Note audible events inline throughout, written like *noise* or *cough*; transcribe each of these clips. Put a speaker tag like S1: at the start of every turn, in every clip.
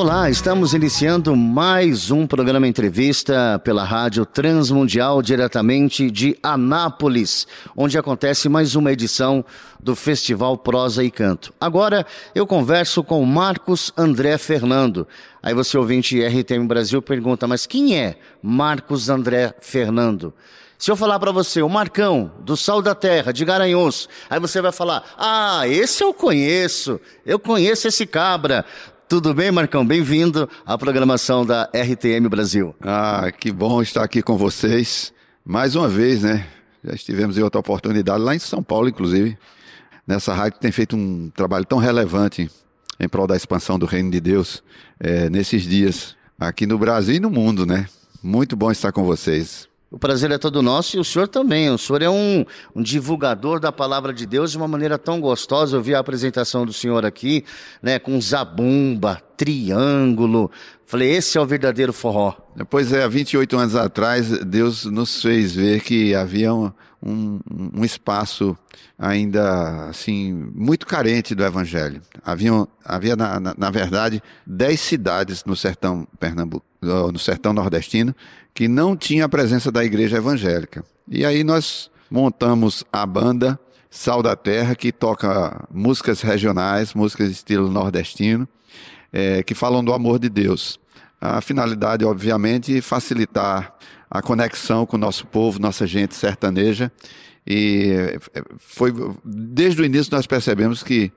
S1: Olá, estamos iniciando mais um programa entrevista pela Rádio Transmundial, diretamente de Anápolis, onde acontece mais uma edição do Festival Prosa e Canto. Agora eu converso com Marcos André Fernando. Aí você ouvinte RTM Brasil pergunta, mas quem é Marcos André Fernando? Se eu falar para você, o Marcão, do Sal da Terra, de Garanhuns, aí você vai falar, ah, esse eu conheço, eu conheço esse cabra. Tudo bem, Marcão? Bem-vindo à programação da RTM Brasil.
S2: Ah, que bom estar aqui com vocês. Mais uma vez, né? Já estivemos em outra oportunidade, lá em São Paulo, inclusive. Nessa rádio que tem feito um trabalho tão relevante em prol da expansão do reino de Deus é, nesses dias, aqui no Brasil e no mundo, né? Muito bom estar com vocês.
S1: O prazer é todo nosso e o senhor também. O senhor é um, um, divulgador da palavra de Deus de uma maneira tão gostosa. Eu vi a apresentação do senhor aqui, né, com zabumba, triângulo. Falei, esse é o verdadeiro forró.
S2: Pois é, há 28 anos atrás, Deus nos fez ver que havia um, um, um espaço ainda, assim, muito carente do evangelho. Havia, havia na, na, na verdade, 10 cidades no sertão Pernambuco, no sertão nordestino, que não tinha a presença da igreja evangélica. E aí nós montamos a banda Sal da Terra, que toca músicas regionais, músicas estilo nordestino, é, que falam do amor de Deus. A finalidade, obviamente, facilitar a conexão com o nosso povo, nossa gente sertaneja. E foi desde o início nós percebemos que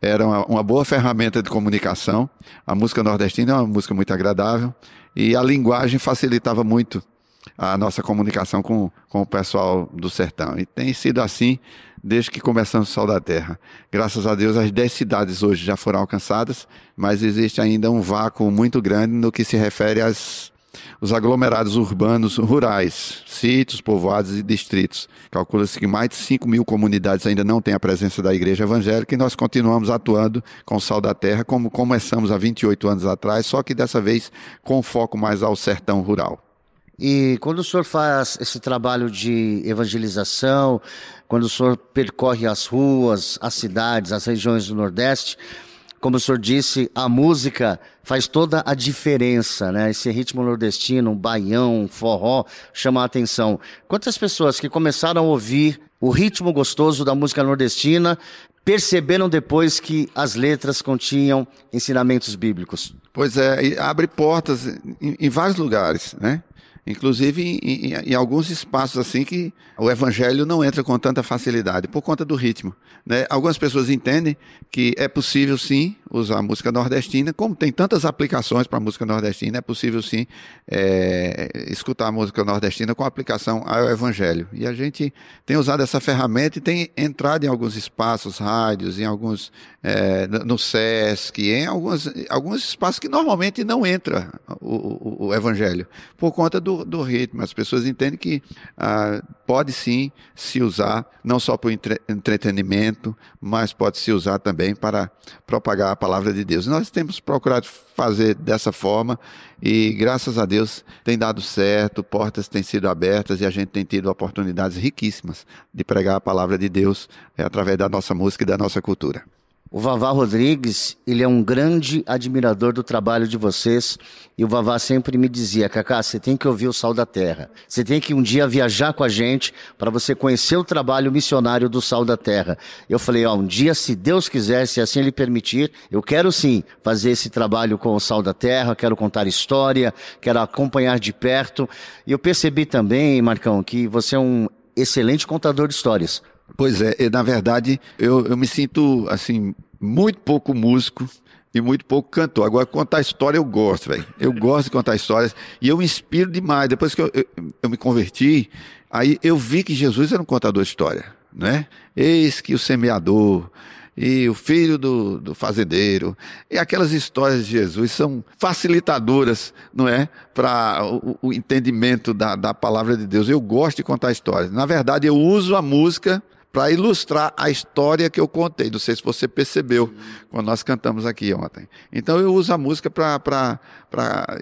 S2: era uma, uma, boa ferramenta de comunicação. A música nordestina é uma música muito agradável e a linguagem facilitava muito a nossa comunicação com, com o pessoal do sertão. E tem sido assim desde que começamos o Sol da Terra. Graças a Deus, as 10 cidades hoje já foram alcançadas, mas existe ainda um vácuo muito grande no que se refere às os aglomerados urbanos rurais, sítios, povoados e distritos. Calcula-se que mais de 5 mil comunidades ainda não têm a presença da igreja evangélica e nós continuamos atuando com o Sal da Terra, como começamos há 28 anos atrás, só que dessa vez com foco mais ao sertão rural.
S1: E quando o senhor faz esse trabalho de evangelização, quando o senhor percorre as ruas, as cidades, as regiões do Nordeste, como o senhor disse, a música faz toda a diferença, né? Esse ritmo nordestino, um baião, um forró, chama a atenção. Quantas pessoas que começaram a ouvir o ritmo gostoso da música nordestina perceberam depois que as letras continham ensinamentos bíblicos?
S2: Pois é, abre portas em, em vários lugares, né? Inclusive em, em, em, alguns espaços assim que o evangelho não entra com tanta facilidade por conta do ritmo. Né? Algumas pessoas entendem que é possível sim usar música nordestina, como tem tantas aplicações para música nordestina, é possível sim é, escutar música nordestina com aplicação ao evangelho. E a gente tem usado essa ferramenta e tem entrado em alguns espaços, rádios, em alguns é, no SESC, em alguns, alguns espaços que normalmente não entra o, o, o evangelho por conta do do, ritmo. As pessoas entendem que ah, pode sim se usar, não só para o entre, entretenimento, mas pode se usar também para propagar a palavra de Deus. Nós temos procurado fazer dessa forma e, graças a Deus, tem dado certo, portas têm sido abertas e a gente tem tido oportunidades riquíssimas de pregar a palavra de Deus é, através da nossa música e da nossa cultura.
S1: O Vavá Rodrigues, ele é um grande admirador do trabalho de vocês. E o Vavá sempre me dizia, Cacá, você tem que ouvir o Sal da Terra. Você tem que um dia viajar com a gente para você conhecer o trabalho missionário do Sal da Terra. Eu falei, ó, um dia, se Deus quiser, se assim Ele permitir, eu quero sim fazer esse trabalho com o Sal da Terra, quero contar história, quero acompanhar de perto. E eu percebi também, Marcão, que você é um excelente contador de histórias.
S2: Pois é, na verdade, eu, eu me sinto, assim, muito pouco músico e muito pouco cantor. Agora, contar história eu gosto, velho. Eu *laughs* gosto de contar histórias e eu me inspiro demais. Depois que eu, eu, eu, me converti, aí eu vi que Jesus era um contador de história, né? Eis que o semeador e o filho do, do fazendeiro. E aquelas histórias de Jesus são facilitadoras, não é? Para o, o entendimento da, da palavra de Deus. Eu gosto de contar histórias. Na verdade, eu uso a música para ilustrar a história que eu contei. Não sei se você percebeu quando nós cantamos aqui ontem. Então eu uso a música para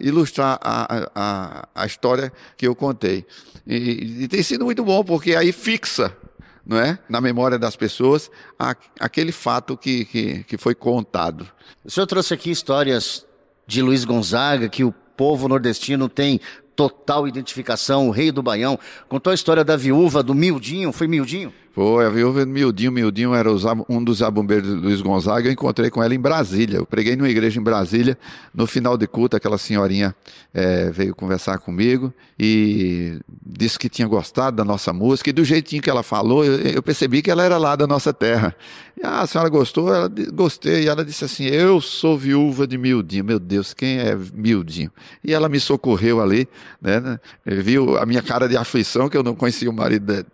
S2: ilustrar a, a, a história que eu contei. E, e tem sido muito bom, porque aí fixa não é? na memória das pessoas a, aquele fato que, que, que foi contado.
S1: O senhor trouxe aqui histórias de Luiz Gonzaga, que o povo nordestino tem total identificação, o rei do Baião. Contou a história da viúva do Mildinho, foi Mildinho?
S2: Foi, a viúva do Mildinho. Mildinho era um dos abumbeiros de Luiz Gonzaga. Eu encontrei com ela em Brasília. Eu preguei numa igreja em Brasília. No final de culto, aquela senhorinha é, veio conversar comigo e disse que tinha gostado da nossa música. E do jeitinho que ela falou, eu, eu percebi que ela era lá da nossa terra. E ah, a senhora gostou? Ela gostei. E ela disse assim: Eu sou viúva de Mildinho. Meu Deus, quem é Mildinho? E ela me socorreu ali, né? Viu a minha cara de aflição, que eu não conhecia o marido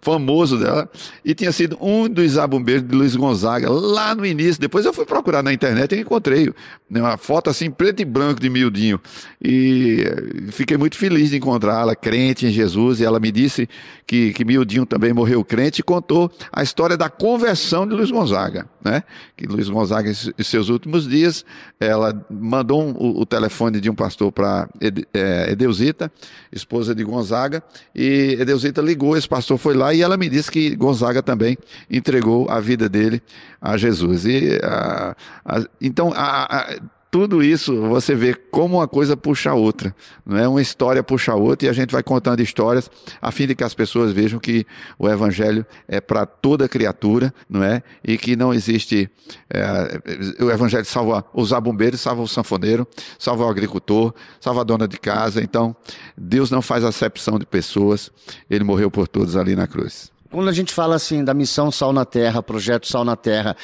S2: famoso dela, e tinha sido um dos zabumbeiros de Luiz Gonzaga, lá no início. Depois eu fui procurar na internet e encontrei né, uma foto assim, preto e branco de Mildinho. E fiquei muito feliz de encontrá-la, crente em Jesus, e ela me disse que, que Mildinho também morreu crente e contou a história da conversão de Luiz Gonzaga, né? Que Luiz Gonzaga, em seus últimos dias, ela mandou um, o, o, telefone de um pastor para é, Edeusita, esposa de Gonzaga, e Edeusita ligou, esse pastor foi lá e ela me disse que Gonzaga também entregou a vida dele a Jesus. E, a, a, então, a, tudo isso você vê como uma coisa puxa a outra, não é? Uma história puxa a outra e a gente vai contando histórias a fim de que as pessoas vejam que o evangelho é para toda criatura, não é? E que não existe é, o evangelho salva os bombeiros, salva o sanfoneiro, salva o agricultor, salva a dona de casa. Então, Deus não faz acepção de pessoas. Ele morreu por todos ali na cruz.
S1: Quando a gente fala assim da missão Sal na Terra, projeto Sal na Terra,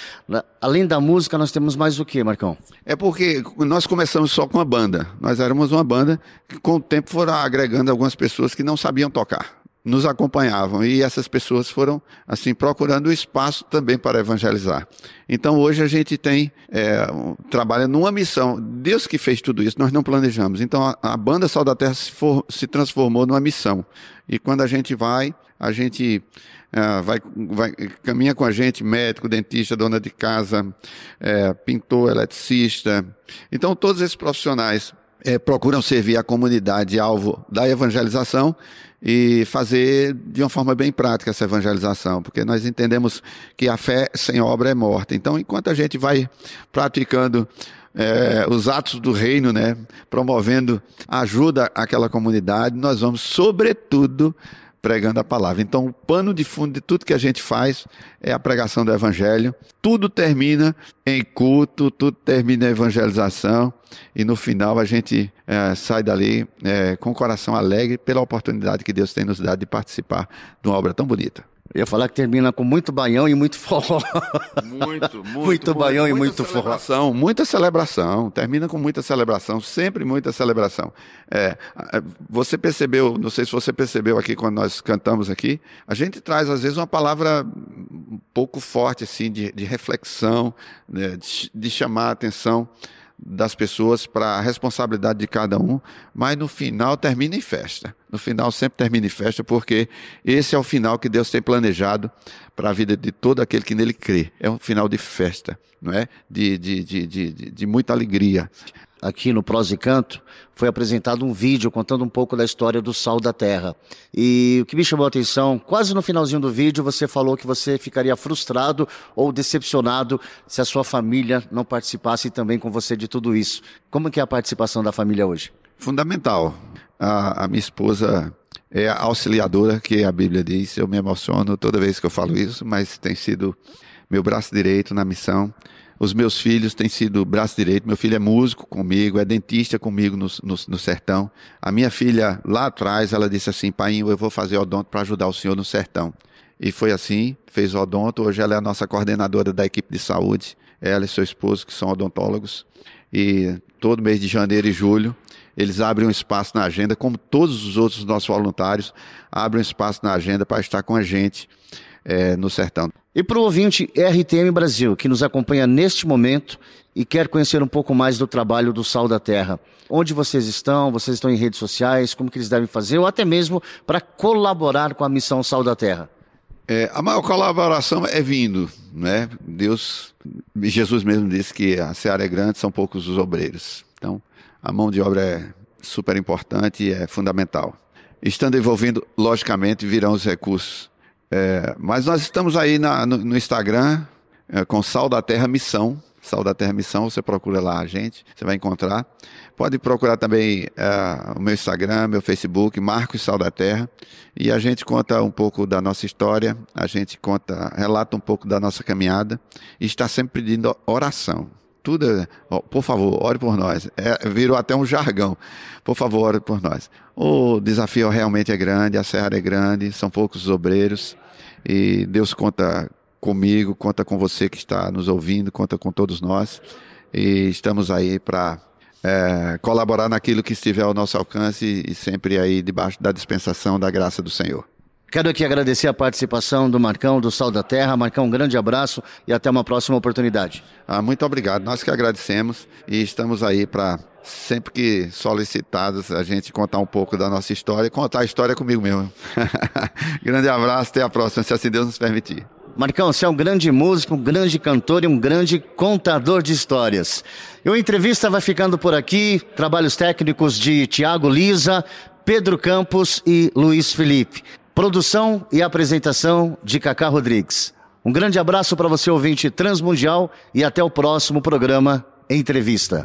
S1: além da música, nós temos mais o que, Marcão?
S2: É porque nós começamos só com a banda. Nós éramos uma banda que, com o tempo, foram agregando algumas pessoas que não sabiam tocar nos acompanhavam e essas pessoas foram assim procurando espaço também para evangelizar. Então hoje a gente tem é, trabalha numa missão. Deus que fez tudo isso, nós não planejamos. Então a, a banda Sal da Terra se, for, se transformou numa missão. E quando a gente vai, a gente é, vai, vai, caminha com a gente médico, dentista, dona de casa, é, pintor, eletricista. Então, todos esses profissionais é, procuram servir a comunidade alvo da evangelização e fazer de uma forma bem prática essa evangelização, porque nós entendemos que a fé sem obra é morta. Então, enquanto a gente vai praticando é, os atos do reino, né, promovendo ajuda àquela comunidade, nós vamos, sobretudo, pregando a palavra. Então, o pano de fundo de tudo que a gente faz é a pregação do evangelho. Tudo termina em culto, tudo termina em evangelização e no final a gente é, sai dali é, com o coração alegre pela oportunidade que Deus tem nos dado de participar de uma obra tão bonita.
S1: Eu ia falar que termina com muito baião e muito forró.
S2: Muito, *laughs* muito.
S1: muito baião e muito
S2: forró. Muita celebração, termina com muita celebração, sempre muita celebração. É, você percebeu, não sei se você percebeu aqui quando nós cantamos aqui, a gente traz às vezes uma palavra um pouco forte assim de, de reflexão, né, de, de chamar a atenção das pessoas para a responsabilidade de cada um, mas no final termina em festa. No final sempre termina em festa, porque esse é o final que Deus tem planejado para a vida de todo aquele que nele crê. É um final de festa, não é? De, de, de, de, de muita alegria
S1: aqui no Prós e Canto, foi apresentado um vídeo contando um pouco da história do sal da terra. E o que me chamou a atenção, quase no finalzinho do vídeo, você falou que você ficaria frustrado ou decepcionado se a sua família não participasse também com você de tudo isso. Como que é a participação da família hoje?
S2: Fundamental. A, a minha esposa é a auxiliadora, que a Bíblia diz. Eu me emociono toda vez que eu falo isso, mas tem sido meu braço direito na missão. Os meus filhos têm sido braço direito. Meu filho é músico comigo, é dentista comigo no, no, no sertão. A minha filha, lá atrás, ela disse assim: Pai, eu vou fazer odonto para ajudar o senhor no sertão. E foi assim, fez odonto. Hoje ela é a nossa coordenadora da equipe de saúde. Ela e seu esposo, que são odontólogos. E todo mês de janeiro e julho, eles abrem um espaço na agenda, como todos os outros nossos voluntários, abrem um espaço na agenda para estar com a gente é, no sertão.
S1: E para o ouvinte RTM Brasil, que nos acompanha neste momento e quer conhecer um pouco mais do trabalho do Sal da Terra, onde vocês estão? Vocês estão em redes sociais? Como que eles devem fazer? Ou até mesmo para colaborar com a missão Sal da Terra?
S2: É, a maior colaboração é vindo, né? Deus, Jesus mesmo disse que a seara é grande, são poucos os obreiros. Então, a mão de obra é super importante e é fundamental. Estando envolvendo, logicamente, virão os recursos. É, mas nós estamos aí na, no, no, Instagram é, com Sal da Terra Missão. Sal da Terra Missão, você procura lá a gente, você vai encontrar. Pode procurar também é, o meu Instagram, meu Facebook, Marcos Sal da Terra. E a gente conta um pouco da nossa história, a gente conta, relata um pouco da nossa caminhada e está sempre pedindo oração tudo, por favor, ore por nós. É, virou até um jargão. Por favor, ore por nós. O desafio realmente é grande, a serra é grande, são poucos obreiros e Deus conta comigo, conta com você que está nos ouvindo, conta com todos nós e estamos aí para é, colaborar naquilo que estiver ao nosso alcance e sempre aí debaixo da dispensação da graça do Senhor.
S1: Quero aqui agradecer a participação do Marcão, do Sal da Terra. Marcão, um grande abraço e até uma próxima oportunidade.
S2: Ah, muito obrigado. Nós que agradecemos e estamos aí para sempre que solicitados a gente contar um pouco da nossa história contar a história comigo mesmo. *laughs* grande abraço, até a próxima, se assim Deus nos permitir.
S1: Marcão, você é um grande músico, um grande cantor e um grande contador de histórias. E o entrevista vai ficando por aqui. Trabalhos técnicos de Tiago Lisa, Pedro Campos e Luiz Felipe. Produção e apresentação de Cacá Rodrigues. Um grande abraço para você, ouvinte transmundial, e até o próximo programa Entrevista.